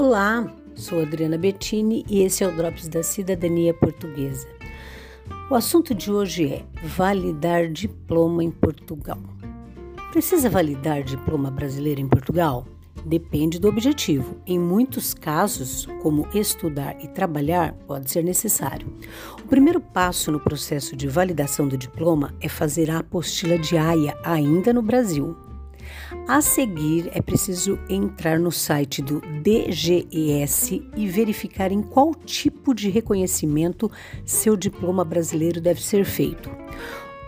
Olá, sou Adriana Bettini e esse é o Drops da Cidadania Portuguesa. O assunto de hoje é validar diploma em Portugal. Precisa validar diploma brasileiro em Portugal? Depende do objetivo. Em muitos casos, como estudar e trabalhar, pode ser necessário. O primeiro passo no processo de validação do diploma é fazer a apostila de AIA ainda no Brasil. A seguir, é preciso entrar no site do DGES e verificar em qual tipo de reconhecimento seu diploma brasileiro deve ser feito.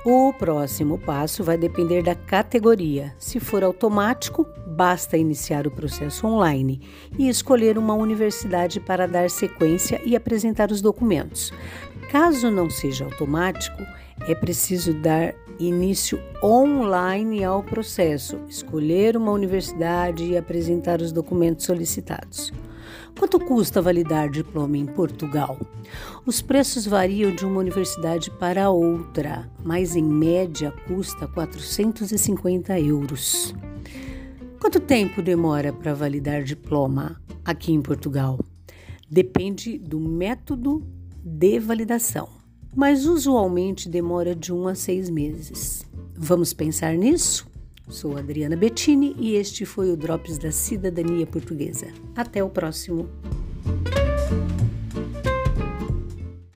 O próximo passo vai depender da categoria. Se for automático, basta iniciar o processo online e escolher uma universidade para dar sequência e apresentar os documentos. Caso não seja automático, é preciso dar início online ao processo, escolher uma universidade e apresentar os documentos solicitados. Quanto custa validar diploma em Portugal? Os preços variam de uma universidade para outra, mas em média custa 450 euros. Quanto tempo demora para validar diploma aqui em Portugal? Depende do método de validação mas usualmente demora de um a seis meses. Vamos pensar nisso? Sou Adriana Bettini e este foi o Drops da Cidadania Portuguesa. Até o próximo.